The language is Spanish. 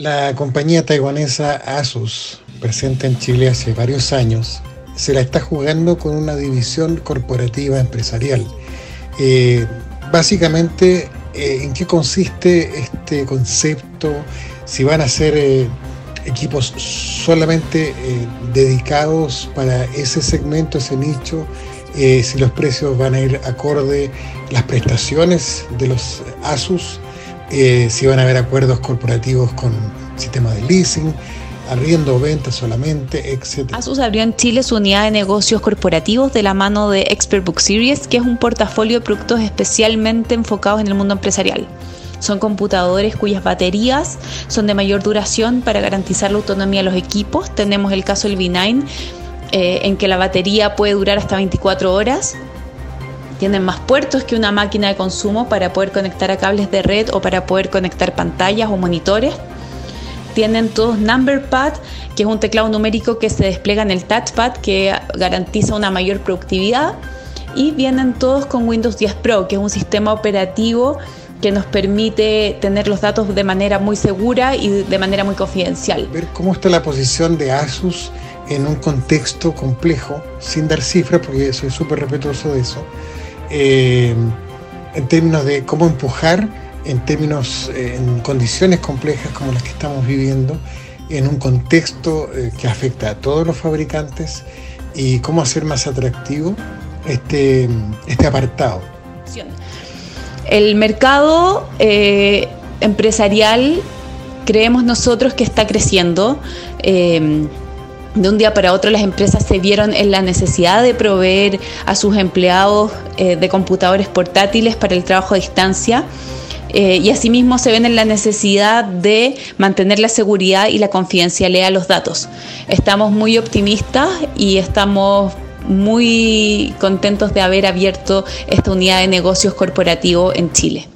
La compañía taiwanesa Asus, presente en Chile hace varios años, se la está jugando con una división corporativa empresarial. Eh, básicamente, eh, ¿en qué consiste este concepto? Si van a ser eh, equipos solamente dedicados para ese segmento, ese nicho, si los precios van a ir acorde las prestaciones de los Asus eh, si van a haber acuerdos corporativos con sistemas de leasing, arriendo, venta solamente, etc. Asus abrió en Chile su unidad de negocios corporativos de la mano de Expert Book Series, que es un portafolio de productos especialmente enfocados en el mundo empresarial. Son computadores cuyas baterías son de mayor duración para garantizar la autonomía de los equipos. Tenemos el caso del V9, eh, en que la batería puede durar hasta 24 horas tienen más puertos que una máquina de consumo para poder conectar a cables de red o para poder conectar pantallas o monitores. Tienen todos Number Pad, que es un teclado numérico que se despliega en el touchpad que garantiza una mayor productividad. Y vienen todos con Windows 10 Pro, que es un sistema operativo que nos permite tener los datos de manera muy segura y de manera muy confidencial. Ver cómo está la posición de Asus en un contexto complejo, sin dar cifras, porque soy súper respetuoso de eso, eh, en términos de cómo empujar, en términos, eh, en condiciones complejas como las que estamos viviendo, en un contexto eh, que afecta a todos los fabricantes y cómo hacer más atractivo este, este apartado. El mercado empresarial creemos nosotros que está creciendo de un día para otro las empresas se vieron en la necesidad de proveer a sus empleados eh, de computadores portátiles para el trabajo a distancia. Eh, y asimismo se ven en la necesidad de mantener la seguridad y la confidencialidad de los datos. Estamos muy optimistas y estamos muy contentos de haber abierto esta unidad de negocios corporativo en Chile.